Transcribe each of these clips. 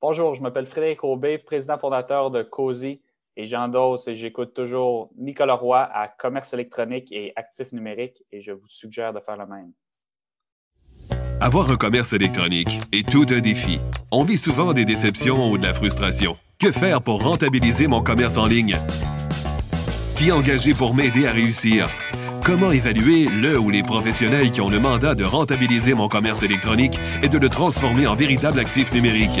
Bonjour, je m'appelle Frédéric Aubé, président fondateur de COSI et j'endosse et j'écoute toujours Nicolas Roy à Commerce électronique et Actifs numériques et je vous suggère de faire le même. Avoir un commerce électronique est tout un défi. On vit souvent des déceptions ou de la frustration. Que faire pour rentabiliser mon commerce en ligne? Qui engager pour m'aider à réussir? Comment évaluer le ou les professionnels qui ont le mandat de rentabiliser mon commerce électronique et de le transformer en véritable actif numérique?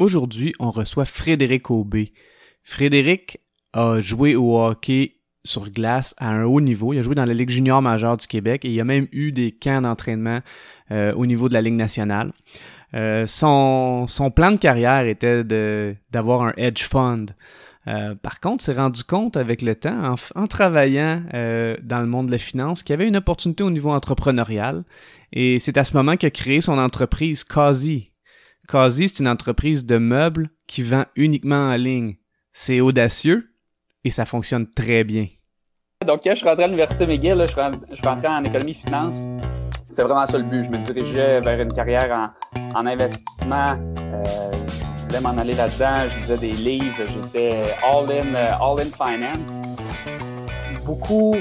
Aujourd'hui, on reçoit Frédéric Aubé. Frédéric a joué au hockey sur glace à un haut niveau. Il a joué dans la Ligue junior majeure du Québec et il a même eu des camps d'entraînement euh, au niveau de la Ligue nationale. Euh, son, son, plan de carrière était d'avoir un hedge fund. Euh, par contre, s'est rendu compte avec le temps, en, en travaillant dans le monde de la finance, qu'il y avait une opportunité au niveau entrepreneurial. Et c'est à ce moment qu'il a créé son entreprise Kazi, Kazi, c'est une entreprise de meubles qui vend uniquement en ligne. C'est audacieux et ça fonctionne très bien. Donc, quand je suis rentré à l'Université McGill, je, suis rentré en économie finance. C'est vraiment ça le but. Je me dirigeais vers une carrière en, investissement. Euh, je voulais m'en aller là-dedans. Je lisais des livres. J'étais all-in all in finance. Beaucoup,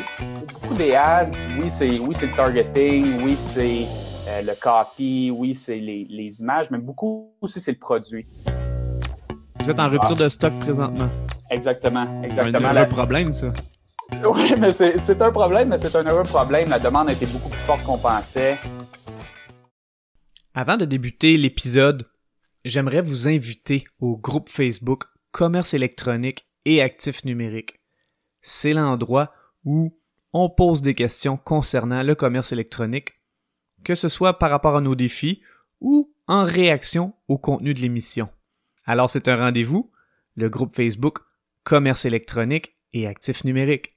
beaucoup des ads. Oui, c'est oui, le targeting. Oui, c'est euh, le copy, oui, c'est les, images, mais beaucoup aussi, c'est le produit. Vous êtes en rupture de stock présentement. Exactement, exactement. C'est un problème, ça. Oui, mais c'est un problème, mais c'est un heureux problème. La demande a été beaucoup plus forte qu'on pensait. Avant de débuter l'épisode, j'aimerais vous inviter au groupe Facebook Commerce électronique et actifs numériques. C'est l'endroit où on pose des questions concernant le commerce électronique que ce soit par rapport à nos défis ou en réaction au contenu de l'émission. Alors c'est un rendez-vous, le groupe Facebook Commerce électronique et actifs numériques.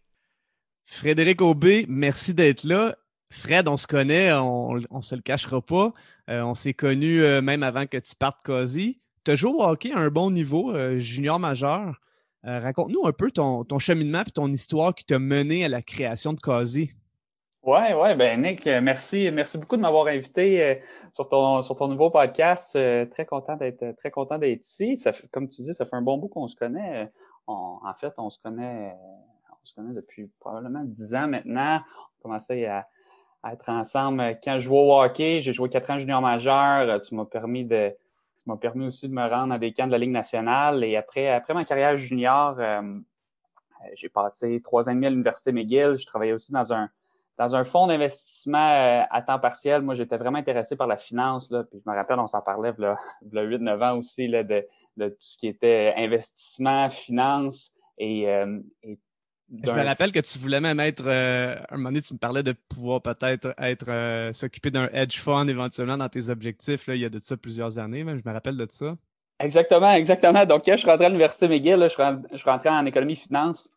Frédéric Aubé, merci d'être là. Fred, on se connaît, on ne se le cachera pas. Euh, on s'est connus euh, même avant que tu partes quasi. Tu as joué au hockey à un bon niveau, euh, junior majeur. Raconte-nous un peu ton, cheminement et ton histoire qui t'a mené à la création de Quasi. Oui, oui, ben Nick, euh, merci, merci beaucoup de m'avoir invité euh, sur ton sur ton nouveau podcast. Euh, très content d'être très content d'être ici. Ça comme tu dis, ça fait un bon bout qu'on se connaît. en fait, on se connaît on se connaît depuis probablement dix ans maintenant. On commençait à, à, être ensemble. Quand je jouais au hockey, j'ai joué quatre ans junior majeur. Tu m'as permis de tu m'as permis aussi de me rendre à des camps de la Ligue nationale. Et après, après ma carrière junior, j'ai passé trois ans et demi à l'Université McGill. Je travaillais aussi dans un dans un fonds d'investissement euh, à temps partiel, moi, j'étais vraiment intéressé par la finance. Là, puis je me rappelle, on s'en parlait il y a 8-9 ans aussi là, de, tout ce qui était investissement, finance et, euh, je me rappelle que tu voulais même être, euh, un moment donné, tu me parlais de pouvoir peut-être être, s'occuper d'un hedge fund éventuellement dans tes objectifs. Là, il y a de ça plusieurs années, je me rappelle de ça. Exactement, exactement. Donc, quand je suis rentré à l'Université McGill, là, je, suis rentré en économie finance.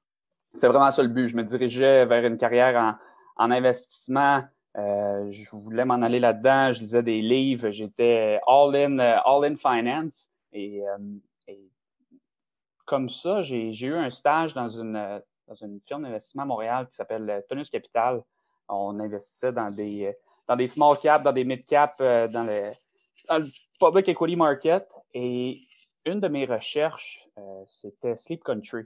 C'est vraiment ça le but. Je me dirigeais vers une carrière en, en investissement, euh, je voulais m'en aller là-dedans. Je lisais des livres. J'étais all in, euh, all in finance. Et, euh, et comme ça, j'ai eu un stage dans une, dans une firme d'investissement à Montréal qui s'appelle Tonus Capital. On investissait dans des, dans des small caps, dans des mid caps, dans, le, dans le public equity market. Et une de mes recherches, c'était Sleep Country.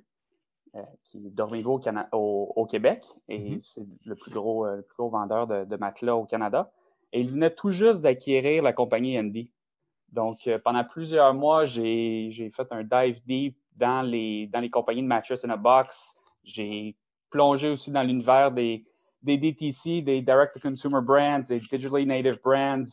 Euh, qui est Dormigo au, au, Québec et mm-hmm. c'est le plus gros, euh, le plus gros vendeur de, de, matelas au Canada. Et il venait tout juste d'acquérir la compagnie Andy. Donc, euh, pendant plusieurs mois, j'ai fait un dive deep dans les, dans les compagnies de mattress in a box. J'ai plongé aussi dans l'univers des, des DTC, des direct-to-consumer brands, des digitally native brands.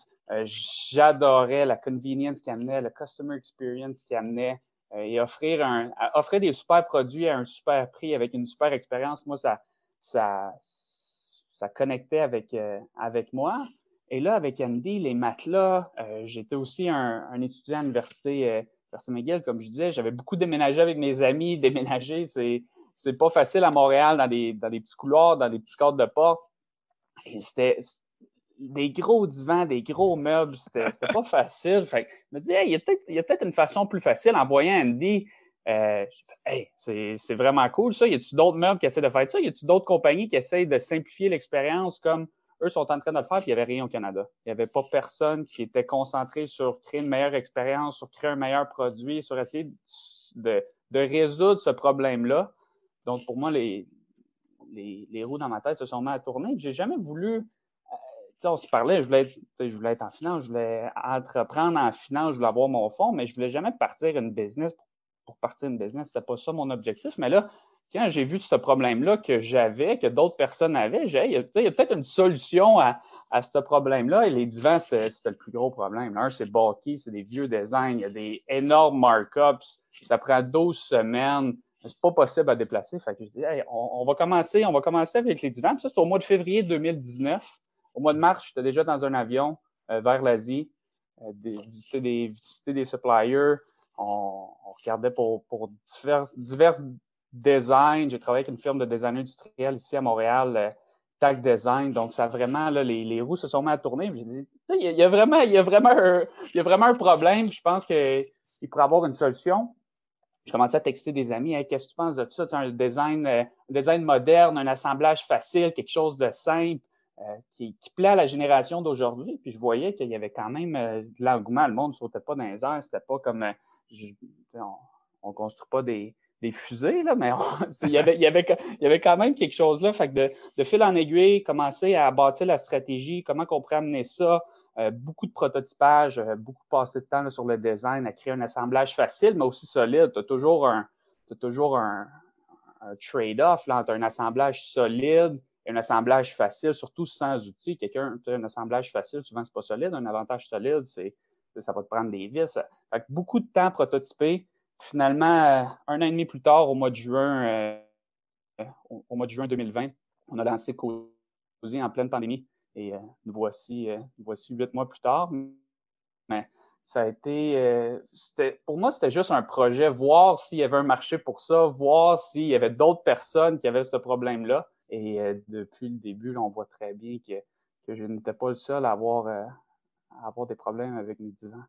J'adorais la convenience qui amenait, le customer experience qui amenait. Euh, et offrir, un, offrir des super produits à un super prix avec une super expérience, moi, ça, ça, ça connectait avec, euh, avec moi. Et là, avec Andy, les matelas, euh, j'étais aussi un, étudiant à l'université euh, McGill, comme je disais, j'avais beaucoup déménagé avec mes amis. Déménager, c'est c'est pas facile à Montréal dans des, dans des petits couloirs, dans des petits cadres de porte. Et c'était des gros divans, des gros meubles, c'était pas facile. Fait que je me disais, il y a peut-être une façon plus facile en voyant Andy. Euh, hey, c'est vraiment cool ça. Y a-tu d'autres meubles qui essaient de faire ça? Y a-tu d'autres compagnies qui essayent de simplifier l'expérience comme eux sont en train de le faire, puis il n'y avait rien au Canada? Il n'y avait pas personne qui était concentré sur créer une meilleure expérience, sur créer un meilleur produit, sur essayer de, de résoudre ce problème-là. Donc, pour moi, les, les, les, roues dans ma tête se sont mis à tourner. J'ai jamais voulu. On se parlait, je voulais, être, je voulais être en finance, je voulais entreprendre en finance, je voulais avoir mon fonds, mais je voulais jamais partir une business pour, partir une business. C'était pas ça mon objectif. Mais là, quand j'ai vu ce problème-là que j'avais, que d'autres personnes avaient, j'ai il y a, peut-être une solution à, à ce problème-là. Et les divans, c'était le plus gros problème. Un, c'est bulky, c'est des vieux designs, il y a des énormes markups, ça prend 12 semaines. C'est pas possible à déplacer. Fait que je dis, on, va commencer, on va commencer avec les divans. ça, c'est au mois de février 2019. Au mois de mars, j'étais déjà dans un avion euh, vers l'Asie, euh, visiter, des, visiter des suppliers. On, regardait pour, pour divers, diverses design. J'ai travaillé avec une firme de design industriel ici à Montréal, euh, Tag Design. Donc, ça vraiment, là, les, les roues se sont mis à tourner. J'ai dit, il y, a vraiment, il y a vraiment un, y a vraiment un problème. Je pense qu'il pourrait avoir une solution. Je commençais à texter des amis. Qu'est-ce que tu penses de ça? un design, un design moderne, un assemblage facile, quelque chose de simple. Euh, qui, qui, plaît à la génération d'aujourd'hui. Puis je voyais qu'il y avait quand même de l'engouement. Le monde ne sautait pas dans les airs. C'était pas comme on ne construit pas des, des fusées, là, mais il, y avait, y avait, y avait quand même quelque chose là. Fait que de, de fil en aiguille, commencer à bâtir la stratégie, comment qu'on pourrait amener ça, euh, beaucoup de prototypage, euh, beaucoup passé de temps sur le design, à créer un assemblage facile, mais aussi solide. Tu as toujours un, toujours un, un trade-off entre un assemblage solide un assemblage facile, surtout sans outils. Quelqu'un a un assemblage facile, souvent c'est pas solide. Un avantage solide, c'est ça va te prendre des vis. Fait que beaucoup de temps prototypé, Finalement, euh, un an et demi plus tard, au mois de juin, euh, au, mois de juin 2020, on a lancé Cozy en pleine pandémie. Et euh, nous voici, voici huit mois plus tard. Mais ça a été, pour moi, c'était juste un projet, voir s'il y avait un marché pour ça, voir s'il y avait d'autres personnes qui avaient ce problème-là. Et depuis le début, on voit très bien que, que je n'étais pas le seul à avoir, à avoir des problèmes avec mes divans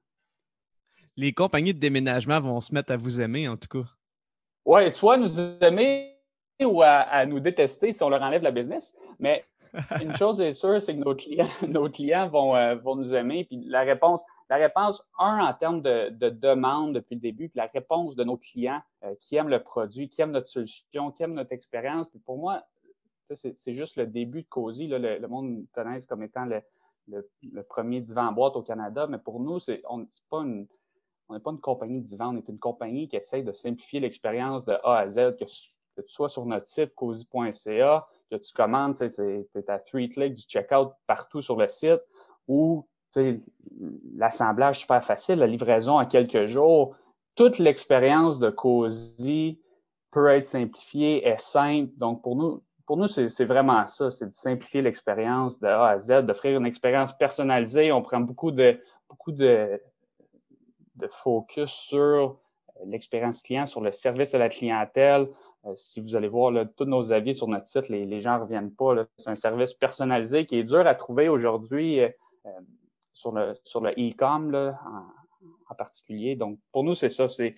les compagnies de déménagement vont se mettre à vous aimer, en tout cas. Oui, soit nous aimer ou à, nous détester si on leur enlève la business. Mais une chose est sûre, c'est que nos clients, nos clients vont, euh, vont nous aimer. Puis la réponse, la réponse, un, en termes de, de demande depuis le début, puis la réponse de nos clients euh, qui aiment le produit, qui aiment notre solution, qui aiment notre expérience. Puis pour moi, c'est juste le début de Cozy. le, le, monde connaît comme étant le, premier divan en boîte au Canada, mais pour nous, c'est pas on n'est pas une compagnie de divan, on est une compagnie qui essaie de simplifier l'expérience de A à Z, que, tu sois sur notre site cozy.ca, que tu commandes, c'est à three click du checkout partout sur le site, ou l'assemblage super facile, la livraison en quelques jours. Toute l'expérience de Cozy peut être simplifiée, est simple. Donc, pour nous, pour nous, c'est vraiment ça, c'est de simplifier l'expérience de A à Z, d'offrir une expérience personnalisée. On prend beaucoup de, beaucoup de, de focus sur euh, l'expérience client, sur le service à la clientèle. Euh, si vous allez voir là, tous nos avis sur notre site, les, gens ne reviennent pas. C'est un service personnalisé qui est dur à trouver aujourd'hui euh, sur le sur le e-com en, en, particulier. Donc, pour nous, c'est ça, c'est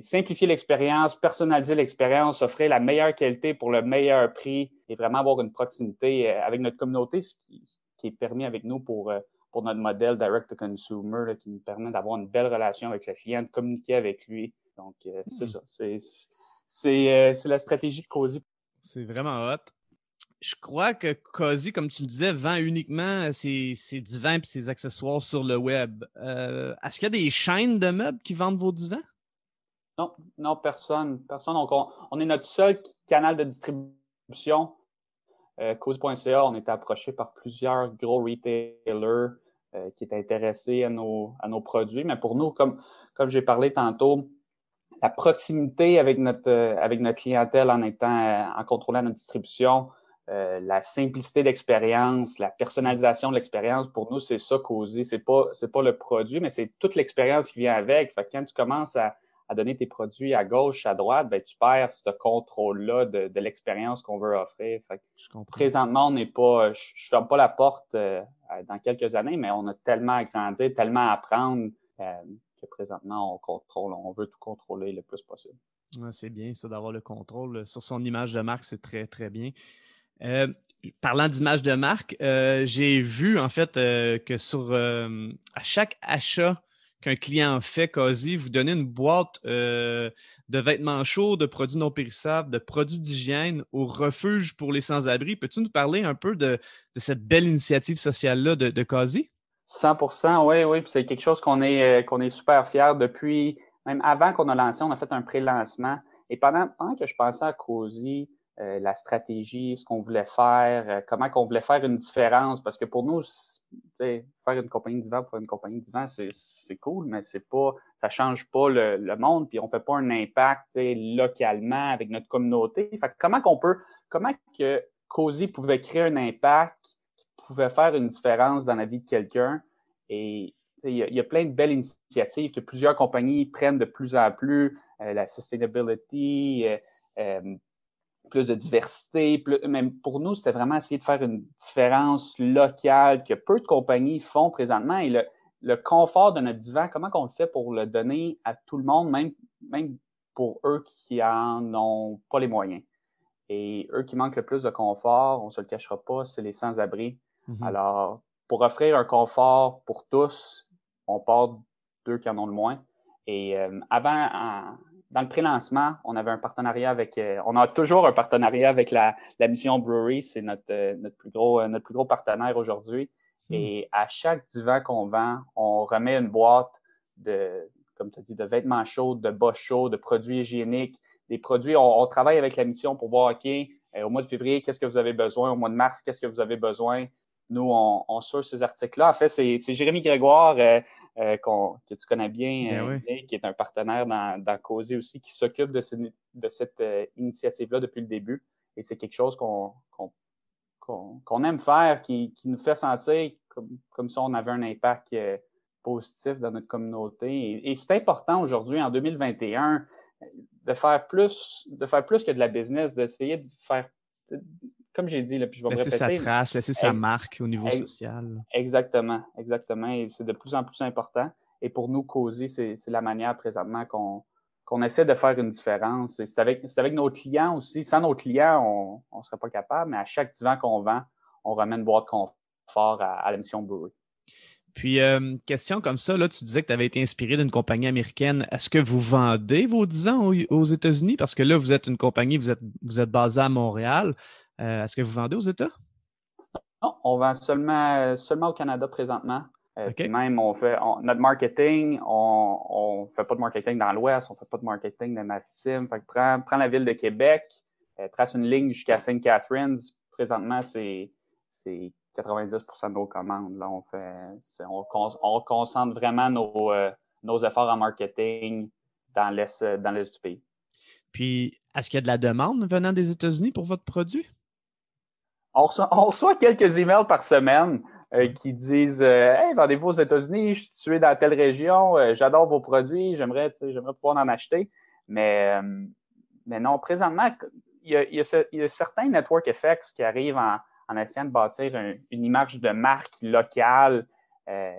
simplifier l'expérience, personnaliser l'expérience, offrir la meilleure qualité pour le meilleur prix et vraiment avoir une proximité avec notre communauté, ce qui, qui est permis avec nous pour pour notre modèle direct-to-consumer qui nous permet d'avoir une belle relation avec le client, de communiquer avec lui. Donc, euh, c'est hmm. ça. Euh, c'est la stratégie de Cozy. C'est vraiment hot. Je crois que Cozy, comme tu le disais, vend uniquement ses, ses divans et ses accessoires sur le web. Euh, est-ce qu'il y a des chaînes de meubles qui vendent vos divans? Non, non, personne. Personne. on est notre seul canal de distribution euh, on était approché par plusieurs gros retailers euh, qui étaient intéressés à nos, à nos produits. Mais pour nous, comme, comme j'ai parlé tantôt, la proximité avec notre, euh, avec notre clientèle en étant, en contrôlant notre distribution, euh, la simplicité d'expérience, la personnalisation de l'expérience, pour nous, c'est ça causer. C'est pas, c'est pas le produit, mais c'est toute l'expérience qui vient avec. Fait quand tu commences à, donner tes produits à gauche, à droite, ben, tu perds ce contrôle-là de, l'expérience qu'on veut offrir. Fait présentement, on n'est pas, je, ne ferme pas la porte euh, dans quelques années, mais on a tellement à grandir, tellement à apprendre euh, que présentement, on contrôle, on veut tout contrôler le plus possible. c'est bien ça d'avoir le contrôle sur son image de marque, c'est très, très bien. Euh, parlant d'image de marque, euh, j'ai vu en fait euh, que sur à chaque achat qu'un client fait, quasi, vous donnez une boîte de vêtements chauds, de produits non périssables, de produits d'hygiène au refuge pour les sans-abri. Peux-tu nous parler un peu de, cette belle initiative sociale-là de, de 100% oui, oui. C'est quelque chose qu'on est, qu'on est super fiers depuis, même avant qu'on a lancé, on a fait un pré-lancement. Et pendant, pendant que je pensais à Cozy, euh, la stratégie, ce qu'on voulait faire, euh, comment qu'on voulait faire une différence. Parce que pour nous, faire une compagnie vent pour faire une compagnie vent, c'est cool, mais c'est pas, ça change pas le, monde, puis on fait pas un impact localement avec notre communauté. Fait comment qu'on peut, comment que Cozy pouvait créer un impact qui pouvait faire une différence dans la vie de quelqu'un? Et il y, a plein de belles initiatives que plusieurs compagnies prennent de plus en plus, euh, la sustainability, plus de diversité. Plus, même pour nous, c'était vraiment essayer de faire une différence locale que peu de compagnies font présentement. Et le, confort de notre divan, comment on le fait pour le donner à tout le monde, même, même pour eux qui en ont pas les moyens. Et eux qui manquent le plus de confort, on se le cachera pas, c'est les sans-abri. Mm-hmm. Alors, pour offrir un confort pour tous, on part d'eux qui en ont le moins. Et euh, avant, dans le pré-lancement, on avait un partenariat avec, euh, on a toujours un partenariat avec la, la Mission Brewery, c'est notre, euh, notre, plus gros, euh, notre plus gros partenaire aujourd'hui. Hmm. Et à chaque divan qu'on vend, on remet une boîte de, comme tu as dit, de vêtements chauds, de bas chauds, de produits hygiéniques, des produits. On, travaille avec la mission pour voir, OK, au mois de février, qu'est-ce que vous avez besoin? Au mois de mars, qu'est-ce que vous avez besoin? Nous, on, on ces articles-là. En fait, c'est Jérémy Grégoire, euh, que tu connais bien, ben euh, qui est un partenaire dans, dans Causé aussi, qui s'occupe de, de, cette euh, initiative-là depuis le début. Et c'est quelque chose qu'on qu'on aime faire, qui, qui, nous fait sentir comme, comme si on avait un impact positif dans notre communauté. Et, c'est important aujourd'hui, en 2021, de faire plus, de faire plus que de la business, d'essayer de faire comme j'ai dit, là, puis je vais laisser répéter. sa trace, laisser sa marque au niveau social. Exactement, exactement. Et c'est de plus en plus important. Et pour nous, causer, c'est la manière présentement qu'on qu'on essaie de faire une différence. C'est avec, avec nos clients aussi. Sans nos clients, on ne serait pas capable, mais à chaque divan qu'on vend, on ramène une boîte de confort à, à la mission Brewery. Puis, euh, question comme ça, là, tu disais que tu avais été inspiré d'une compagnie américaine. Est-ce que vous vendez vos divans aux, aux États-Unis? Parce que là, vous êtes une compagnie, vous êtes, vous êtes basé à Montréal. Euh, est-ce que vous vendez aux États? Non, on vend seulement, seulement au Canada présentement. Euh, même, on fait notre marketing, on ne fait pas de marketing dans l'Ouest, on ne fait pas de marketing dans le maritime. Fait que prends, prends la ville de Québec, euh, trace une ligne jusqu'à St. Catharines. Présentement, c'est 90% de nos commandes. Là, on, fait, on, on, concentre vraiment nos, nos efforts en marketing dans l'Est du pays. Puis, est-ce qu'il y a de la demande venant des États-Unis pour votre produit? On reçoit, quelques emails par semaine euh, qui disent euh, Hey, vendez-vous aux États-Unis, je suis situé dans telle région, euh, j'adore vos produits, j'aimerais, j'aimerais pouvoir en acheter. Mais, mais non, présentement, il y, a, certains network effects qui arrivent en, en essayant de bâtir une image de marque locale.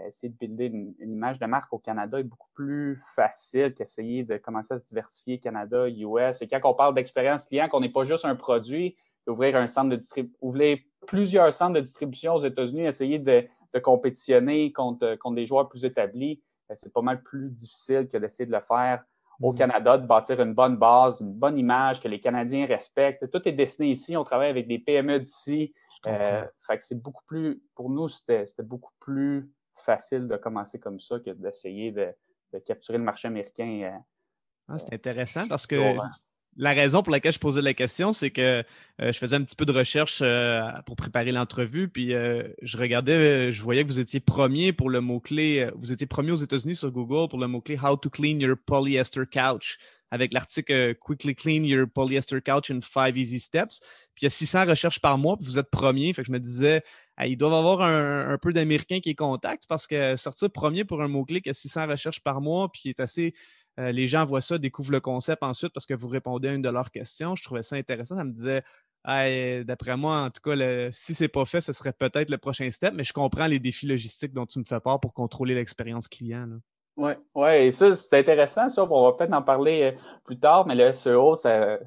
essayer de builder une, image de marque au Canada est beaucoup plus facile qu'essayer de commencer à se diversifier Canada, US. Et quand on parle d'expérience client, qu'on n'est pas juste un produit, d'ouvrir un centre de distribution, ouvrir plusieurs centres de distribution aux États-Unis, essayer de, de compétitionner contre, contre des joueurs plus établis, ben, c'est pas mal plus difficile que d'essayer de le faire au mm. Canada, de bâtir une bonne base, une bonne image que les Canadiens respectent. Tout est dessiné ici. On travaille avec des PME d'ici. Euh, fait que c'est beaucoup plus, pour nous, c'était beaucoup plus facile de commencer comme ça que d'essayer de, de, capturer le marché américain. Euh, ah, c'est intéressant parce que la raison pour laquelle je posais la question, c'est que euh, je faisais un petit peu de recherche euh, pour préparer l'entrevue, puis euh, je regardais, je voyais que vous étiez premier pour le mot-clé, vous étiez premier aux États-Unis sur Google pour le mot-clé How to clean your polyester couch. avec l'article Quickly Clean Your Polyester Couch in Five Easy Steps. Puis il y a 600 recherches par mois, puis vous êtes premier. Fait que je me disais, ils doivent avoir un, peu d'Américains qui est contact parce que sortir premier pour un mot-clé qui a 600 recherches par mois, puis est assez. Euh, les gens voient ça, découvrent le concept ensuite parce que vous répondez à une de leurs questions. Je trouvais ça intéressant. Ça me disait, d'après moi, en tout cas, le, si c'est pas fait, ce serait peut-être le prochain step, mais je comprends les défis logistiques dont tu me fais part pour contrôler l'expérience client. Oui, c'est intéressant, ça. On va peut-être en parler euh, plus tard, mais le SEO, euh,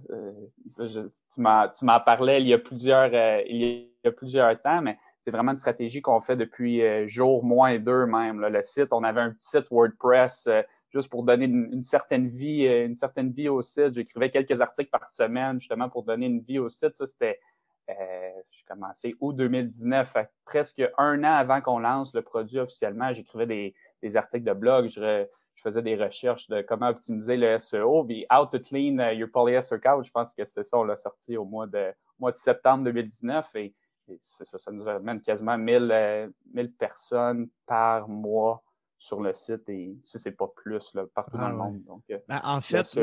tu m'en parlais il y a plusieurs, euh, temps, mais c'est vraiment une stratégie qu'on fait depuis jour moins deux même. Le site, on avait un petit site WordPress juste pour donner une, certaine vie, euh, une certaine vie au site. J'écrivais quelques articles par semaine justement pour donner une vie au site. Ça, c'était euh, j'ai commencé août 2019, presque un an avant qu'on lance le produit officiellement. J'écrivais des, des, articles de blog, je, faisais des recherches de comment optimiser le SEO. Puis How to Clean uh, Your Polyester Couch, je pense que c'est ça, on l'a sorti au mois de, mois de septembre 2019. Et, ça, ça nous amène quasiment 1000, euh, 1000 personnes par mois sur le site et si c'est pas plus là, partout dans le ah monde. Donc, euh, ben, en fait,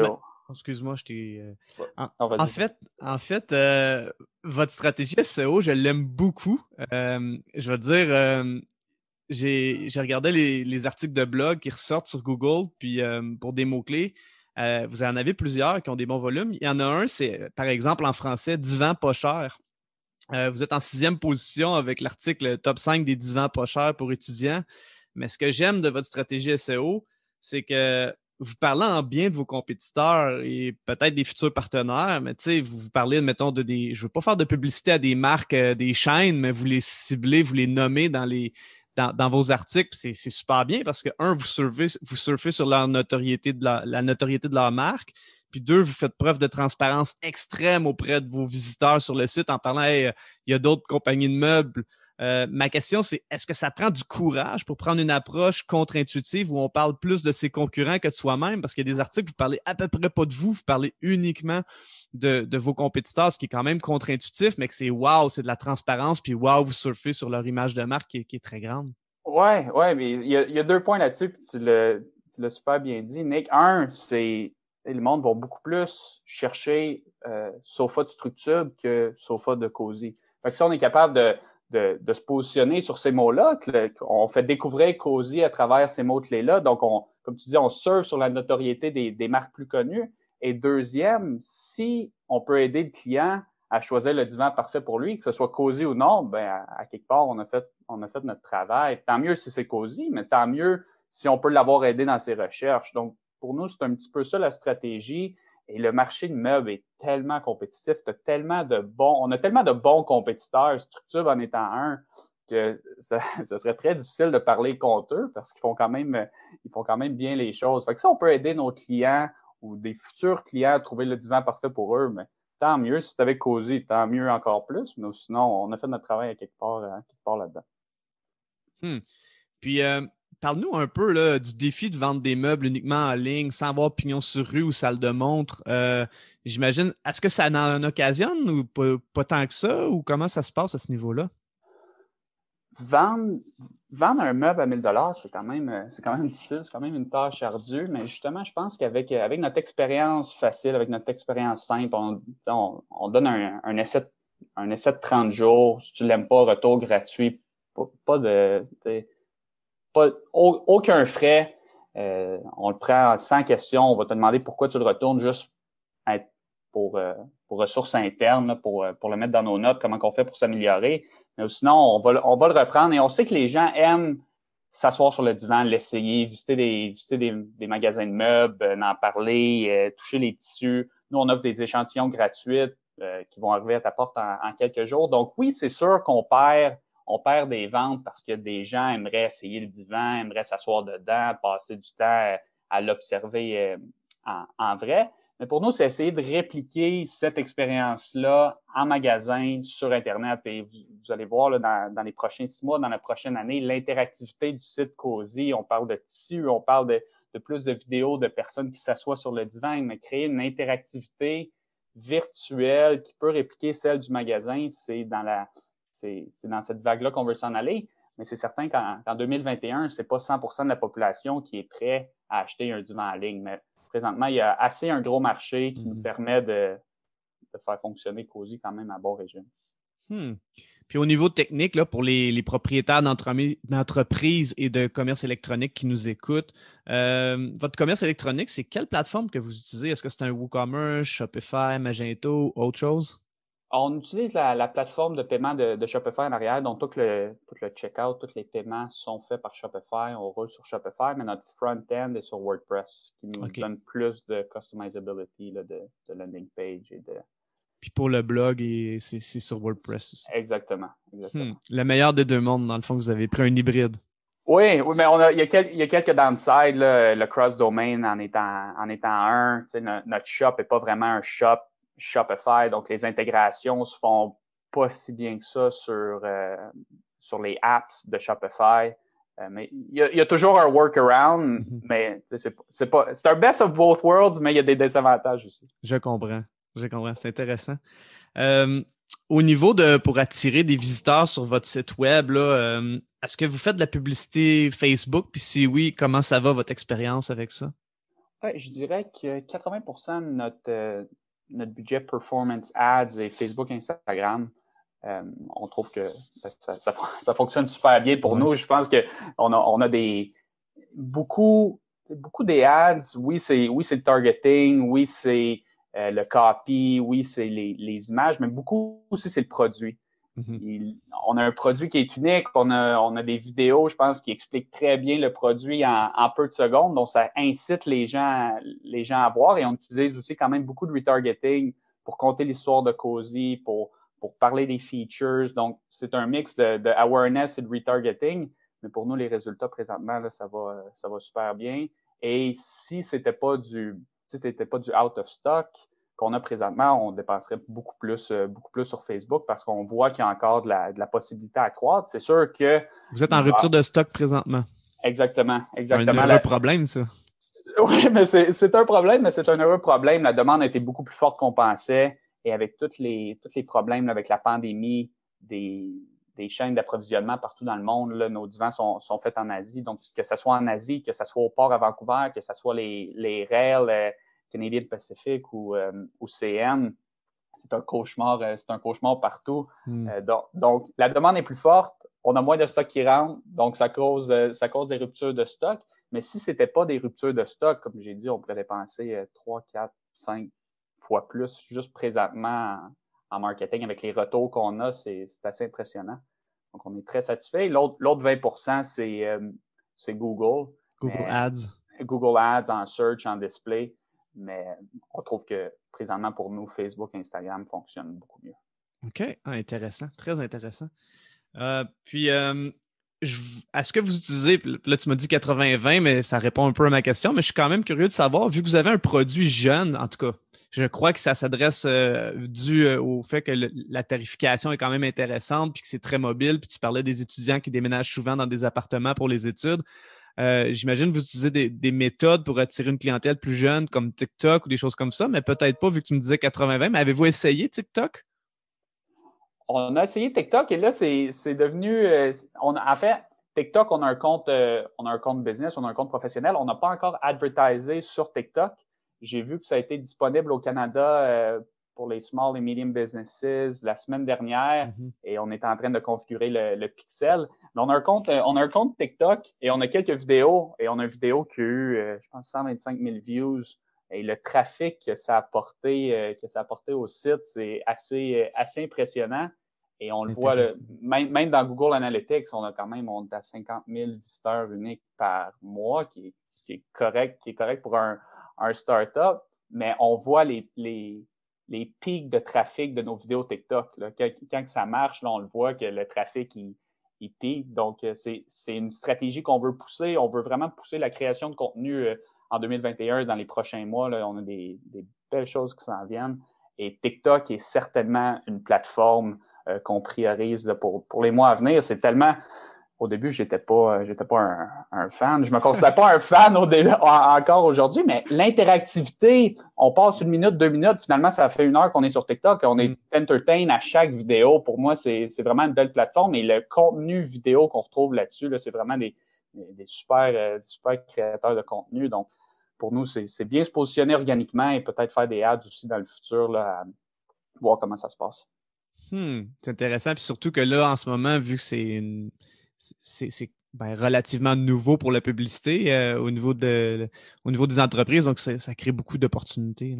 excuse-moi, je t'ai. Euh, en, fait, en fait euh, votre stratégie SEO, je l'aime beaucoup. je veux dire, j'ai regardé les, les, articles de blog qui ressortent sur Google, puis pour des mots-clés. vous en avez plusieurs qui ont des bons volumes. Il y en a un, c'est par exemple en français, divan pas cher. vous êtes en sixième position avec l'article top 5 des divans pas chers pour étudiants. Mais ce que j'aime de votre stratégie SEO, c'est que vous parlez en bien de vos compétiteurs et peut-être des futurs partenaires, mais tu sais, vous, parlez, mettons, de des. Je ne veux pas faire de publicité à des marques, euh, des chaînes, mais vous les ciblez, vous les nommez dans les. Dans, vos articles, c'est super bien parce que, un, vous surfez, vous surfez sur notoriété de la, la notoriété de leur marque, puis deux, vous faites preuve de transparence extrême auprès de vos visiteurs sur le site en parlant, il y a d'autres compagnies de meubles euh, ma question, c'est est-ce que ça prend du courage pour prendre une approche contre-intuitive où on parle plus de ses concurrents que de soi-même? Parce qu'il y a des articles, vous parlez à peu près pas de vous, vous parlez uniquement de, vos compétiteurs, ce qui est quand même contre-intuitif, mais que c'est wow, c'est de la transparence, puis wow, vous surfez sur leur image de marque qui est, très grande. Ouais, ouais, mais il y a, deux points là-dessus, puis tu l'as super bien dit. Nick, un, c'est le monde va beaucoup plus chercher euh, sofa de structure que sofa de cosy. Fait que si on est capable de de, se positionner sur ces mots-là. On fait découvrir Cozy à travers ces mots-clés-là. Donc, on, comme tu dis, on surfe sur la notoriété des, marques plus connues. Et deuxième, si on peut aider le client à choisir le divan parfait pour lui, que ce soit Cozy ou non, ben à, quelque part, on a fait, on a fait notre travail. Tant mieux si c'est Cozy, mais tant mieux si on peut l'avoir aidé dans ses recherches. Donc, pour nous, c'est un petit peu ça la stratégie. Et le marché de meubles est tellement compétitif, as tellement de bons, on a tellement de bons compétiteurs, Structure en étant un, que ça, serait très difficile de parler contre eux parce qu'ils font quand même, ils font quand même bien les choses. Fait que ça, on peut aider nos clients ou des futurs clients à trouver le divan parfait pour eux, mais tant mieux. Si tu avais causé, tant mieux encore plus. Mais sinon, on a fait notre travail à quelque part, quelque part là-dedans. Hmm. Puis, euh, Parle-nous un peu là, du défi de vendre des meubles uniquement en ligne, sans avoir pignon sur rue ou salle de montre. Euh, j'imagine, est-ce que ça en occasionne ou pas, tant que ça, ou comment ça se passe à ce niveau-là? Vendre, un meuble à 1000 dollars, c'est quand même c'est quand même difficile, c'est quand même une tâche ardue, mais justement, je pense qu'avec avec notre expérience facile, avec notre expérience simple, on, donne un, essai, un essai de 30 jours. Si tu l'aimes pas, retour gratuit. Pas, de pas, aucun frais. Euh, on le prend sans question. On va te demander pourquoi tu le retournes juste pour, euh, pour ressources internes, pour, euh, pour le mettre dans nos notes, comment on fait pour s'améliorer. Mais sinon, on va, on va le reprendre et on sait que les gens aiment s'asseoir sur le divan, l'essayer, visiter des, visiter des, des, magasins de meubles, en parler, toucher les tissus. Nous, on offre des échantillons gratuits qui vont arriver à ta porte en, en quelques jours. Donc oui, c'est sûr qu'on perd on perd des ventes parce que des gens aimeraient essayer le divan, aimeraient s'asseoir dedans, passer du temps à l'observer euh, en, vrai. Mais pour nous, c'est essayer de répliquer cette expérience-là en magasin, sur Internet. Et vous, allez voir dans, les prochains six mois, dans la prochaine année, l'interactivité du site Cozy. On parle de tissu, on parle de, de plus de vidéos de personnes qui s'assoient sur le divan, mais créer une interactivité virtuelle qui peut répliquer celle du magasin, c'est dans la, c'est dans cette vague-là qu'on veut s'en aller. Mais c'est certain qu'en 2021, c'est pas 100% de la population qui est prêt à acheter un divan en ligne. Mais présentement, il y a assez un gros marché qui nous Mhm. permet de, de faire fonctionner Cozy quand même à bon régime. Hmm. Puis au niveau technique, là, pour les, les propriétaires d'entreprises et de commerce électronique qui nous écoutent, euh, votre commerce électronique, c'est quelle plateforme que vous utilisez? Est-ce que c'est un WooCommerce, Shopify, Magento, autre chose? On utilise la, la plateforme de paiement de, de Shopify en arrière, donc tout le, tout le checkout, tous les paiements sont faits par Shopify. On roule sur Shopify, mais notre front-end est sur WordPress, qui nous donne plus de customizability là, de, de landing page et de. Puis pour le blog, c'est sur WordPress aussi. Exactement. exactement. Hmm. Le meilleur des deux mondes, dans le fond, vous avez pris un hybride. Oui, oui, mais on a, il, y a quel- il y a quelques downsides. Là, le cross-domain en étant, en étant un. Tu sais, no- notre shop n'est pas vraiment un shop Shopify, donc les intégrations se font pas si bien que ça sur, euh, sur les apps de Shopify. Euh, mais il y, a, il y a toujours un workaround, Mhm. mais c'est pas- c'est un best of both worlds, mais il y a des désavantages aussi. Je comprends. Je comprends. C'est intéressant. Euh, au niveau de pour attirer des visiteurs sur votre site web, est-ce que vous faites de la publicité Facebook? Puis si oui, comment ça va votre expérience avec ça? Ouais, je dirais que 80% de notre, notre budget performance ads et Facebook, Instagram, euh, on trouve que ben, ça, ça, ça fonctionne super bien pour nous. Je pense que on a, on a des beaucoup, beaucoup des ads. Oui, c'est oui, c'est le targeting, oui, c'est euh, le copy, oui, c'est les, les images, mais beaucoup aussi c'est le produit. Mhm. On a un produit qui est unique, on a, on a des vidéos, je pense, qui expliquent très bien le produit en, en peu de secondes, donc ça incite les gens, les gens à voir et on utilise aussi quand même beaucoup de retargeting pour compter l'histoire de Cozy, pour, pour parler des features. Donc, c'est un mix de, de awareness et de retargeting, mais pour nous, les résultats présentement, là, ça va, ça va super bien. Et si c'était pas du, si c'était pas du out of stock, qu'on a présentement, on dépenserait beaucoup plus, euh, beaucoup plus sur Facebook parce qu'on voit qu'il y a encore de la, de la possibilité à croître. C'est sûr que, Vous êtes en Ah. rupture de stock présentement. exactement, C'est exactement. un la- heureux problème, ça. oui, mais c'est c'est un problème, mais c'est un heureux problème. La demande a été beaucoup plus forte qu'on pensait. Et avec tous les, problèmes là, avec la pandémie, des, des chaînes d'approvisionnement partout dans le monde, là, nos divans sont, sont faits en Asie. Donc, que ce soit en Asie, que ce soit au port à Vancouver, que ce soit les, les rails euh, Canadian Pacific ou, euh, ou CN, c'est un cauchemar, euh, c'est un cauchemar partout. Hmm. Euh, donc, donc, la demande est plus forte, on a moins de stock qui rentre, donc ça cause, ça cause des ruptures de stock. Mais si c'était pas des ruptures de stock, comme j'ai dit, on pourrait dépenser euh, 3, 4, 5 fois plus juste présentement en, marketing avec les retours qu'on a, c'est assez impressionnant. Donc, on est très satisfait. L'autre l'autre 20 c'est euh, Google. Google mais- Ads. Google Ads en search, en display. Mais on trouve que présentement, pour nous, Facebook, Instagram fonctionnent beaucoup mieux. OK. Ah, intéressant. Très intéressant. Euh, puis, euh, est-ce que vous utilisez, là, tu m'as dit 80-20, mais ça répond un peu à ma question, mais je suis quand même curieux de savoir, vu que vous avez un produit jeune, en tout cas, je crois que ça s'adresse euh, dû euh, au fait que la tarification est quand même intéressante, puis que c'est très mobile, puis tu parlais des étudiants qui déménagent souvent dans des appartements pour les études. Euh, J'imagine que vous utilisez des, des méthodes pour attirer une clientèle plus jeune, comme TikTok ou des choses comme ça, mais peut-être pas, vu que tu me disais 80-20, mais avez-vous essayé TikTok? On a essayé TikTok et là, c'est devenu. euh, on, en fait, TikTok, on a un compte, euh, on a un compte business, on a un compte professionnel. On n'a pas encore advertisé sur TikTok. J'ai vu que ça a été disponible au Canada pour les small et medium businesses la semaine dernière Mhm. et on est en train de configurer le, le pixel. Mais on a un compte, euh, on a un compte TikTok et on a quelques vidéos et on a une vidéo qui a eu, euh, je pense, 125 000 views. Et le trafic que ça a apporté, euh, que ça a apporté au site, c'est assez, assez impressionnant. Et on le voit, le, même, même dans Google Analytics, on a quand même, on est à 50 000 visiteurs uniques par mois, qui est, qui est correct, qui est correct pour un, un startup. Mais on voit les, les, les pics de trafic de nos vidéos TikTok. Quand, ça marche, là, on le voit que le trafic, il, pique. Donc, euh, c'est, une stratégie qu'on veut pousser. On veut vraiment pousser la création de contenu euh, en 2021 dans les prochains mois. Là, on a des, belles choses qui s'en viennent. Et TikTok est certainement une plateforme euh, qu'on priorise pour, pour les mois à venir. C'est tellement. Au début, j'étais pas, euh, j'étais pas un, un fan. Je me considère pas un fan au début, en- encore aujourd'hui, mais l'interactivité, on passe une minute, deux minutes, finalement, ça fait une heure qu'on est sur TikTok. On est Mm. entertain à chaque vidéo. Pour moi, c'est c'est vraiment une belle plateforme. Et le contenu vidéo qu'on retrouve là-dessus, là, c'est vraiment des, des super, euh, super créateurs de contenu. Donc, pour nous, c'est bien se positionner organiquement et peut-être faire des ads aussi dans le futur, là, voir comment ça se passe. Hmm, c'est intéressant. Puis surtout que là, en ce moment, vu que c'est c'est ben, relativement nouveau pour la publicité euh, au, niveau de, au niveau des entreprises, donc ça crée beaucoup d'opportunités.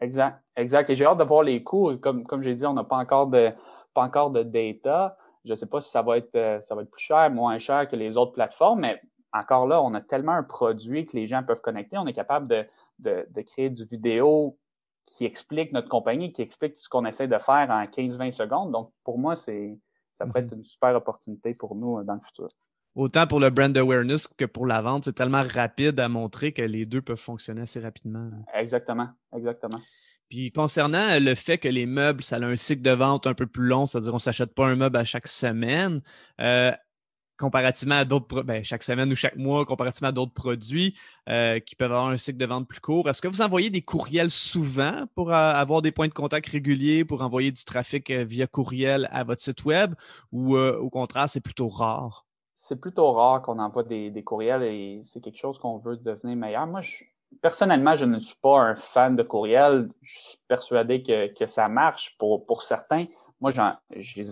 Exact, exact. Et j'ai hâte de voir les coûts. Comme, comme j'ai dit, on n'a pas encore de pas encore de data. Je ne sais pas si ça va être euh, ça va être plus cher, moins cher que les autres plateformes, mais encore là, on a tellement un produit que les gens peuvent connecter. On est capable de, de, de créer du vidéo qui explique notre compagnie, qui explique ce qu'on essaie de faire en 15-20 secondes. Donc, pour moi, c'est ça pourrait être mhm. une super opportunité pour nous euh, dans le futur. Autant pour le brand awareness que pour la vente, c'est tellement rapide à montrer que les deux peuvent fonctionner assez rapidement. Exactement, exactement. Puis concernant le fait que les meubles, ça a un cycle de vente un peu plus long, c'est-à-dire qu'on ne s'achète pas un meuble à chaque semaine, euh, comparativement à d'autres, ben, chaque semaine ou chaque mois, comparativement à d'autres produits euh, qui peuvent avoir un cycle de vente plus court. Est-ce que vous envoyez des courriels souvent pour euh, avoir des points de contact réguliers, pour envoyer du trafic euh, via courriel à votre site web ou au contraire, c'est plutôt rare? C'est plutôt rare qu'on envoie des, courriels et c'est quelque chose qu'on veut devenir meilleur. Moi, personnellement, je ne suis pas un fan de courriel. Je suis persuadé que, ça marche pour, pour certains. Moi, j'ai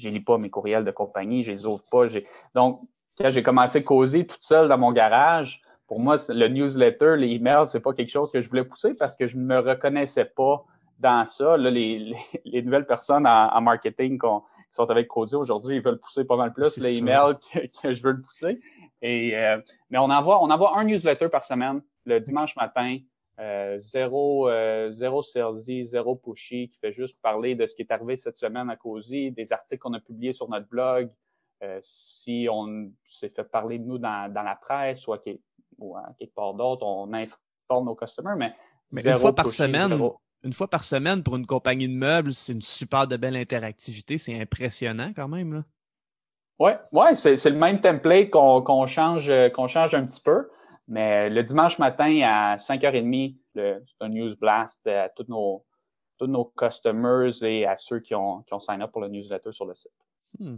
je lis pas mes courriels de compagnie, je les ouvre pas. Donc, quand j'ai commencé à causer toute seule dans mon garage, pour moi, le newsletter, les emails, c'est pas quelque chose que je voulais pousser parce que je ne me reconnaissais pas dans ça. Là, les, les, nouvelles personnes en, marketing qui sont avec Cosy aujourd'hui, ils veulent pousser pas mal plus les emails que, je veux le pousser. Et, euh, mais on envoie, on envoie un newsletter par semaine le dimanche matin euh, zéro, euh, zéro zéro pushy, qui fait juste parler de ce qui est arrivé cette semaine à Cozy, des articles qu'on a publiés sur notre blog, euh, si on s'est fait parler de nous dans, dans la presse, ou à quelque part d'autre, on informe nos customers, mais, mais une fois par semaine, une fois par semaine pour une compagnie de meubles, c'est une super de belle interactivité, c'est impressionnant quand même. Ouais, ouais, c'est le même template qu'on change qu'on change un petit peu. Mais le dimanche matin à 5h30, c'est un news blast à tous nos, tous nos customers et à ceux qui ont, qui ont sign up pour le newsletter sur le site. Hmm.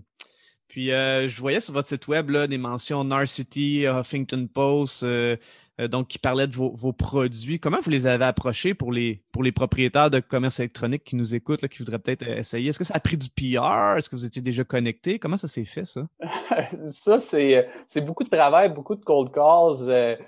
Puis, euh, je voyais sur votre site web là, des mentions Narcity, Huffington Post, euh, euh, donc qui parlaient de vos, produits. Comment vous les avez approchés pour les, pour les propriétaires de commerce électronique qui nous écoutent, qui voudraient peut-être essayer? Est-ce que ça a pris du PR? Est-ce que vous étiez déjà connecté? Comment ça s'est fait, ça? ça, c'est beaucoup de travail, beaucoup de cold calls.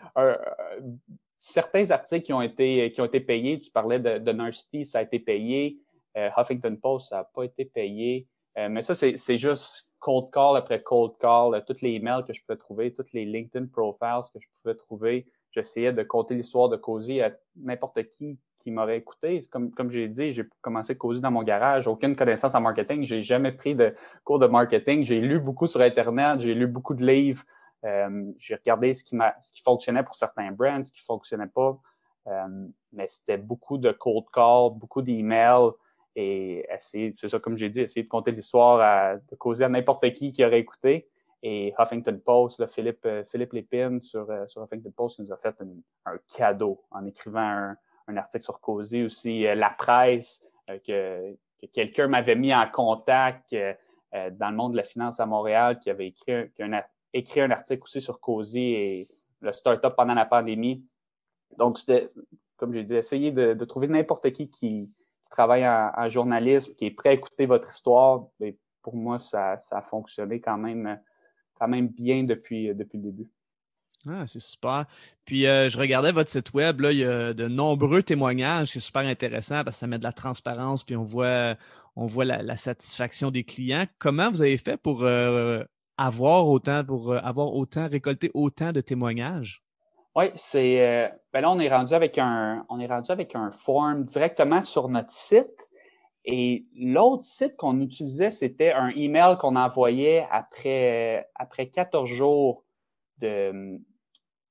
certains articles qui ont été, qui ont été payés, tu parlais de, de ça a été payé. Huffington Post, ça n'a pas été payé. mais ça, c'est juste cold call après cold call, euh, toutes les emails que je pouvais trouver, toutes les LinkedIn profiles que je pouvais trouver. J'essayais de compter l'histoire de Cozy à n'importe qui qui m'aurait écouté. Comme, comme j'ai dit, j'ai commencé Cozy dans mon garage, aucune connaissance en marketing, j'ai jamais pris de cours de marketing. J'ai lu beaucoup sur Internet, j'ai lu beaucoup de livres. Euh, j'ai regardé ce qui, ce qui fonctionnait pour certains brands, ce qui fonctionnait pas. Euh, mais c'était beaucoup de cold call, beaucoup d'emails et essayer, c'est ça, comme j'ai dit, essayer de compter l'histoire, de causer à n'importe qui qui aurait écouté. Et Huffington Post, Philippe, euh, Philippe Lépine sur, euh, sur Huffington Post nous a fait un cadeau en écrivant un, un article sur Causé aussi. Euh, la presse, que, que quelqu'un m'avait mis en contact dans le monde de la finance à Montréal, qui avait écrit, qui a écrit un article aussi sur Causé et le startup pendant la pandémie. Donc, c'était, comme j'ai dit, essayer de, de trouver n'importe qui qui, travaille en, journalisme, qui est prêt à écouter votre histoire, ben, pour moi, ça, a fonctionné quand même, quand même bien depuis, depuis le début. Ah, c'est super. Puis euh, je regardais votre site web, là, il y a de nombreux témoignages, c'est super intéressant parce que ça met de la transparence, puis on voit, on voit la, satisfaction des clients. Comment vous avez fait pour euh, avoir autant, pour euh, avoir autant, récolté autant de témoignages? Oui, c'est euh, ben là, on est rendu avec un on est rendu avec un form directement sur notre site. Et l'autre site qu'on utilisait, c'était un email qu'on envoyait après après 14 jours de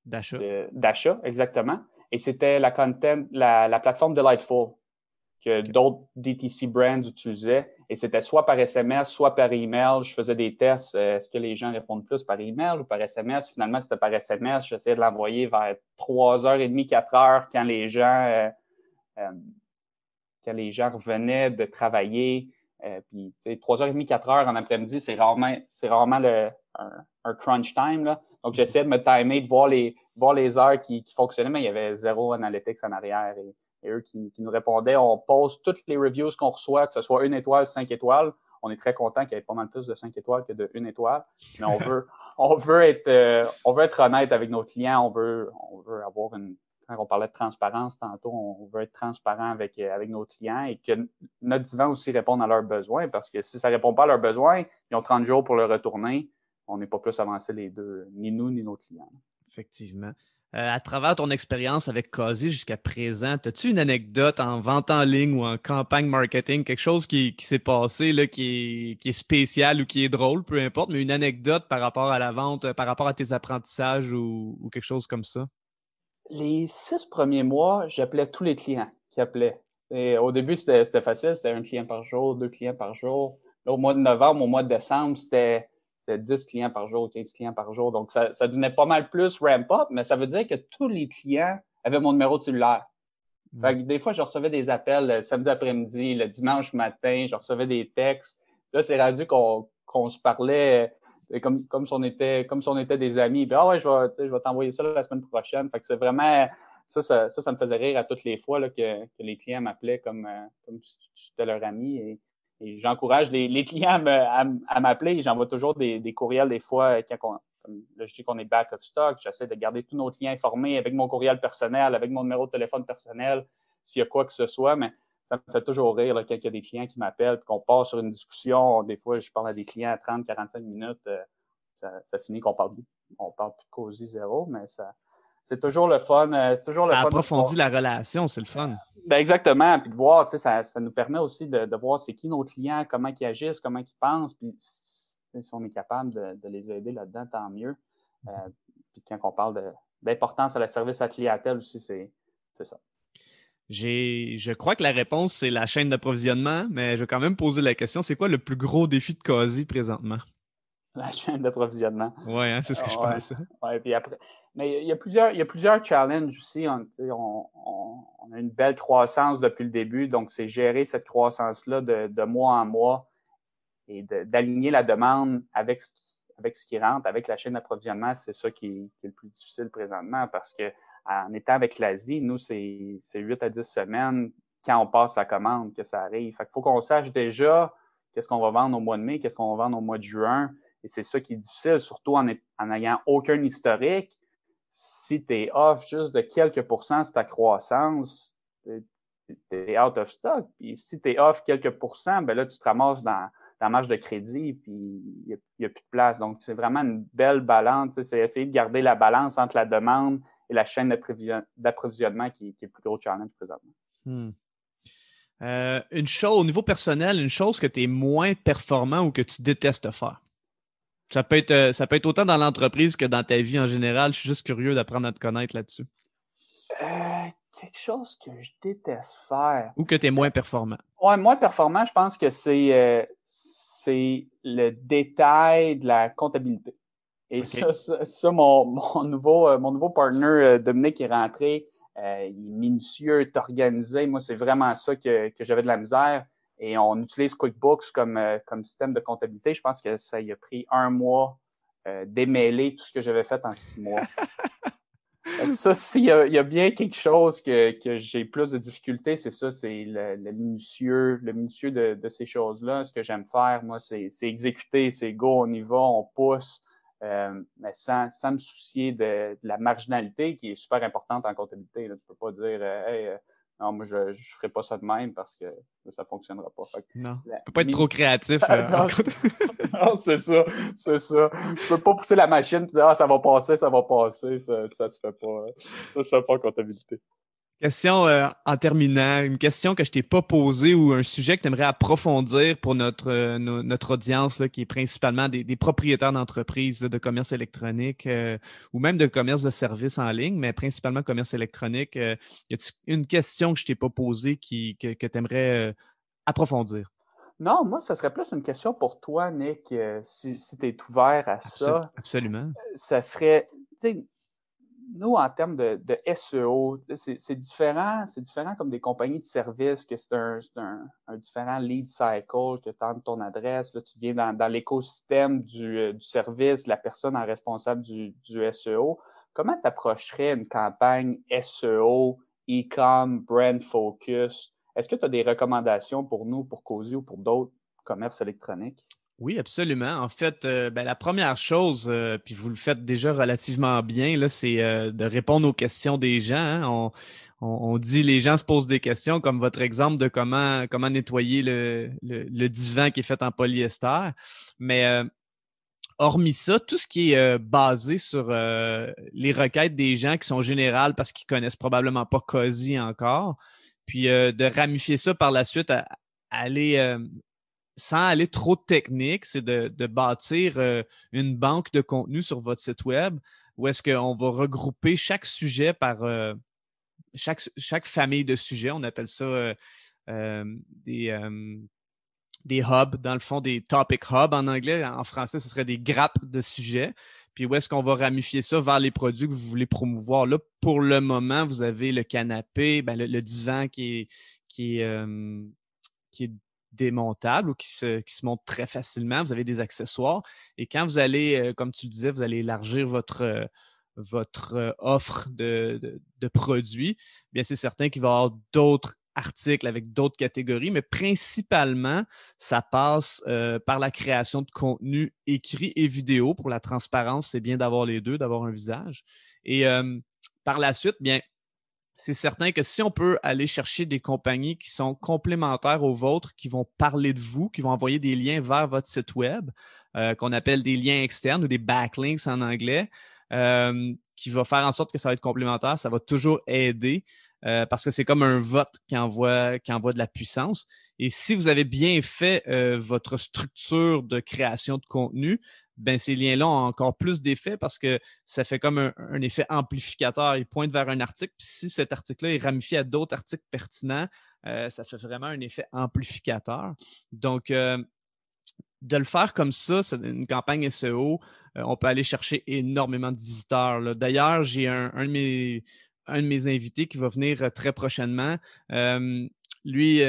d'achat. D'achat, exactement. Et c'était la content, la, la plateforme Delightful que d'autres DTC brands utilisaient. Et c'était soit par SMS, soit par email. Je faisais des tests. Euh, est-ce que les gens répondent plus par email ou par SMS? Finalement, c'était par SMS. J'essayais de l'envoyer vers 3h30, 4h quand les gens, euh, euh, quand les gens revenaient de travailler. Euh, puis, 3h30, 4h en après-midi, c'est rarement, c'est rarement le, un, crunch time. Là. Donc, j'essayais de me timer, de voir les, voir les heures qui, qui fonctionnaient, mais il y avait zéro analytics en arrière. Eux qui, nous répondaient, on pose toutes les reviews qu'on reçoit, que ce soit une étoile, cinq étoiles. On est très content qu'il y ait pas mal plus de cinq étoiles que de une étoile. Mais on veut, on veut être, euh, on veut être honnête avec nos clients. On veut, on veut avoir une, quand on parlait de transparence tantôt, on veut être transparent avec, avec nos clients et que notre divan aussi réponde à leurs besoins parce que si ça répond pas à leurs besoins, ils ont 30 jours pour le retourner. On n'est pas plus avancé les deux, ni nous, ni nos clients. Effectivement. Euh, à travers ton expérience avec Causey jusqu'à présent, as-tu une anecdote en vente en ligne ou en campagne marketing, quelque chose qui, s'est passé, là, qui, est, qui spécial ou qui est drôle, peu importe, mais une anecdote par rapport à la vente, par rapport à tes apprentissages ou, quelque chose comme ça? Les six premiers mois, j'appelais tous les clients qui appelaient. Au début, c'était facile, c'était un client par jour, deux clients par jour. au mois de novembre, au mois de décembre, c'était 10 clients par jour, 15 clients par jour. Donc, ça, ça donnait pas mal plus ramp-up, mais ça veut dire que tous les clients avaient mon numéro de cellulaire. Mm. Fait que des fois, je recevais des appels le samedi après-midi, le dimanche matin, je recevais des textes. Là, c'est rendu qu'on se parlait euh, comme, comme, si on était, comme si on était des amis. Puis, ah ouais, je vais, je vais t'envoyer ça la semaine prochaine. Fait que c'est vraiment, ça, ça, ça, me faisait rire à toutes les fois là, que, que les clients m'appelaient comme, euh, comme si j'étais leur ami. Et et j'encourage les, clients à, m'appeler. J'envoie toujours des, courriels des fois quand on, comme là, je dis qu'on est back of stock. J'essaie de garder tous nos clients informés avec mon courriel personnel, avec mon numéro de téléphone personnel, s'il y a quoi que ce soit. Mais ça me fait toujours rire quand il y a des clients qui m'appellent, qu'on passe sur une discussion. Des fois, je parle à des clients à 30, 45 minutes. Euh, ça, finit qu'on parle, on parle plus de causer zéro, mais ça, c'est toujours le fun. Euh, c'est toujours ça le fun approfondit la relation, c'est le fun. Ben exactement. Puis de voir, ça, ça nous permet aussi de, de voir c'est qui nos clients, comment ils agissent, comment ils pensent. Puis si on est capable de, de les aider là-dedans, tant mieux. Euh, puis quand on parle d'importance à la service à clientèle aussi, c'est ça. J'ai, je crois que la réponse, c'est la chaîne d'approvisionnement, mais je vais quand même poser la question, c'est quoi le plus gros défi de COSI présentement? La chaîne d'approvisionnement. Oui, hein, c'est ce que je pense. Ouais, puis après, mais il y a plusieurs, il y a plusieurs challenges aussi. On, on, on, a une belle croissance depuis le début, donc c'est gérer cette croissance-là de, de, mois en mois et d'aligner la demande avec ce, qui, avec ce qui rentre, avec la chaîne d'approvisionnement, c'est ça qui, qui, est le plus difficile présentement parce que en étant avec l'Asie, nous, c'est 8 à 10 semaines quand on passe la commande que ça arrive. Fait qu'il faut qu'on sache déjà qu'est-ce qu'on va vendre au mois de mai, qu'est-ce qu'on va vendre au mois de juin. Et c'est ça qui est difficile, surtout en n'ayant aucun historique si tu es off juste de quelques pourcents sur ta croissance, tu es out of stock. Puis si tu es off quelques pourcents, ben là, tu te ramasses dans la marge de crédit, puis il n'y a, plus de place. Donc, c'est vraiment une belle balance. C'est essayer de garder la balance entre la demande et la chaîne d'approvisionnement qui, est le plus gros challenge présentement. Hmm. Euh, une chose, au niveau personnel, une chose que tu es moins performant ou que tu détestes faire? Ça peut être, euh, ça peut être autant dans l'entreprise que dans ta vie en général. Je suis juste curieux d'apprendre à te connaître là-dessus. Euh, quelque chose que je déteste faire. Ou que tu es moins performant. Ouais, moins performant, je pense que c'est euh, c'est le détail de la comptabilité. Et ça, ça, mon, mon, nouveau, mon nouveau partner, Dominique, est rentré. il est minutieux, est organisé. Moi, c'est vraiment ça que, que j'avais de la misère et on utilise QuickBooks comme, euh, comme système de comptabilité. Je pense que ça y a pris un mois euh, d'émêler tout ce que j'avais fait en six mois. ça, s'il y, y, a bien quelque chose que, que j'ai plus de difficultés, c'est ça, c'est le, minutieux, le minutieux de, de ces choses-là. Ce que j'aime faire, moi, c'est exécuter, c'est go, on y va, on pousse, euh, mais sans, sans me soucier de, la marginalité qui est super importante en comptabilité. Là. Tu peux pas dire, hey, non, moi, je ne ferai pas ça de même parce que ça ne fonctionnera pas. non, tu peux pas être trop créatif. Euh, non, c'est ça, c'est ça. Je peux pas pousser la machine et dire « Ah, ça va passer, ça va passer ». Ça ne se fait pas. Ça se fait pas en comptabilité. Question euh, en terminant, une question que je t'ai pas posée ou un sujet que tu aimerais approfondir pour notre, euh, notre audience, qui est principalement des, propriétaires d'entreprises de commerce électronique euh, ou même de commerce de services en ligne, mais principalement commerce électronique. y a une question que je t'ai pas posée qui, que, tu aimerais approfondir? Non, moi, ce serait plus une question pour toi, Nick, si, tu es ouvert à ça. Absolument. Ça serait, nous, en termes de, SEO, c'est différent, c'est différent comme des compagnies de services, que c'est un, différent lead cycle, que tu ton adresse, là, tu viens dans, l'écosystème du, du, service, la personne en responsable du, du SEO. Comment tu approcherais une campagne SEO, e-com, brand focus? Est-ce que tu as des recommandations pour nous, pour Cozy ou pour d'autres commerces électroniques? Oui, absolument. En fait, euh, ben, la première chose, euh, puis vous le faites déjà relativement bien, c'est euh, de répondre aux questions des gens. Hein. On, dit les gens se posent des questions, comme votre exemple de comment, comment nettoyer le, le, divan qui est fait en polyester. Mais hormis ça, tout ce qui est basé sur les requêtes des gens qui sont générales parce qu'ils connaissent probablement pas COSI encore, puis de ramifier ça par la suite à aller sans aller trop technique, c'est de, bâtir euh, une banque de contenu sur votre site web où est-ce qu'on va regrouper chaque sujet par euh, chaque, chaque, famille de sujets. On appelle ça euh, des, des hubs, dans le fond, des topic hubs en anglais. En français, ce serait des grappes de sujets. Puis où est-ce qu'on va ramifier ça vers les produits que vous voulez promouvoir? Là, pour le moment, vous avez le canapé, ben, le, divan qui est, qui est, qui est démontable ou qui se, qui se monte très facilement. Vous avez des accessoires. Et quand vous allez, euh, comme tu le disais, vous allez élargir votre, euh, euh, offre de, de, produits, bien c'est certain qu'il va y avoir d'autres articles avec d'autres catégories, mais principalement, ça passe par la création de contenu écrit et vidéo. Pour la transparence, c'est bien d'avoir les deux, d'avoir un visage. Et par la suite, bien, c'est certain que si on peut aller chercher des compagnies qui sont complémentaires aux vôtres, qui vont parler de vous, qui vont envoyer des liens vers votre site web, euh, qu'on appelle des liens externes ou des backlinks en anglais, euh, qui va faire en sorte que ça va être complémentaire, ça va toujours aider. Euh, parce que c'est comme un vote qui envoie, qui envoie de la puissance. Et si vous avez bien fait votre structure de création de contenu, ben ces liens-là ont encore plus d'effet parce que ça fait comme un, effet amplificateur. Ils pointent vers un article, puis si cet article-là est ramifié à d'autres articles pertinents, euh, ça fait vraiment un effet amplificateur. Donc, euh, de le faire comme ça, c'est une campagne SEO, euh, on peut aller chercher énormément de visiteurs. D'ailleurs, j'ai un, un de mes invités qui va venir très prochainement. lui,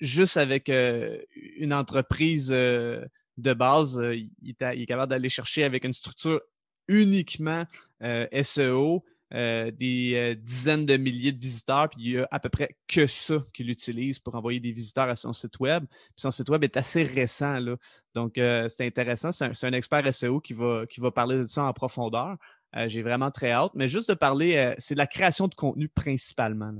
juste avec une entreprise de base, euh, il, est capable d'aller chercher avec une structure uniquement euh, SEO euh, des dizaines de milliers de visiteurs, puis il y a à peu près que ça qu'il utilise pour envoyer des visiteurs à son site web. Puis son site web est assez récent, là. donc c'est intéressant. C'est un, expert SEO qui va, qui va parler de ça en profondeur. J'ai vraiment très hâte, mais juste de parler, c'est de la création de contenu principalement.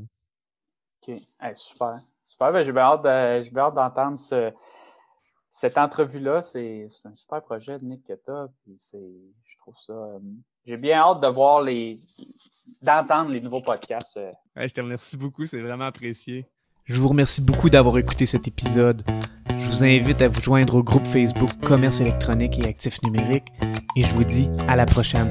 OK, super. Super, ben, j'ai bien hâte d'entendre ce cette entrevue-là, c'est un super projet de Nick que je trouve ça. Euh, j'ai bien hâte de voir les. d'entendre les nouveaux podcasts. Euh. je te remercie beaucoup, c'est vraiment apprécié. Je vous remercie beaucoup d'avoir écouté cet épisode. Je vous invite à vous joindre au groupe Facebook Commerce électronique et actifs numériques et je vous dis à la prochaine.